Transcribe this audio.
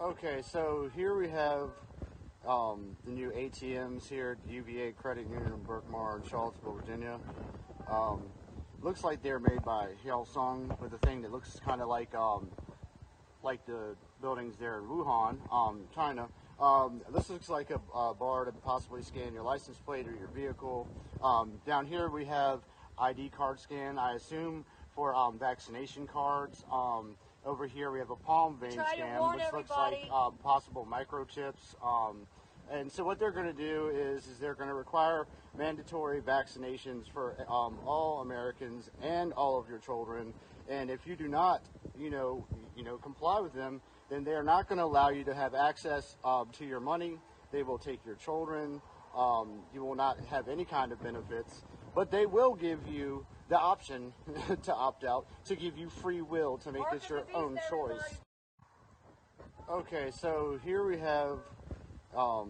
Okay, so here we have um, the new ATMs here at UVA Credit Union in Berkmar in Charlottesville, Virginia. Um, looks like they're made by Hyosung with a thing that looks kind of like um, like the buildings there in Wuhan, um, China. Um, this looks like a, a bar to possibly scan your license plate or your vehicle. Um, down here we have ID card scan, I assume for vaccination cards. Over here we have a palm vein Try scan, which looks like everybody. um, possible microchips. Um, and so what they're going to do is, is they're going to require mandatory vaccinations for um, all Americans and all of your children. And if you do not, you know, you know, comply with them, then they are not going to allow you to have access um, to your money. They will take your children. Um, you will not have any kind of benefits, but they will give you the option to opt out, to give you free will to make this your own choice. Okay, so here we have um,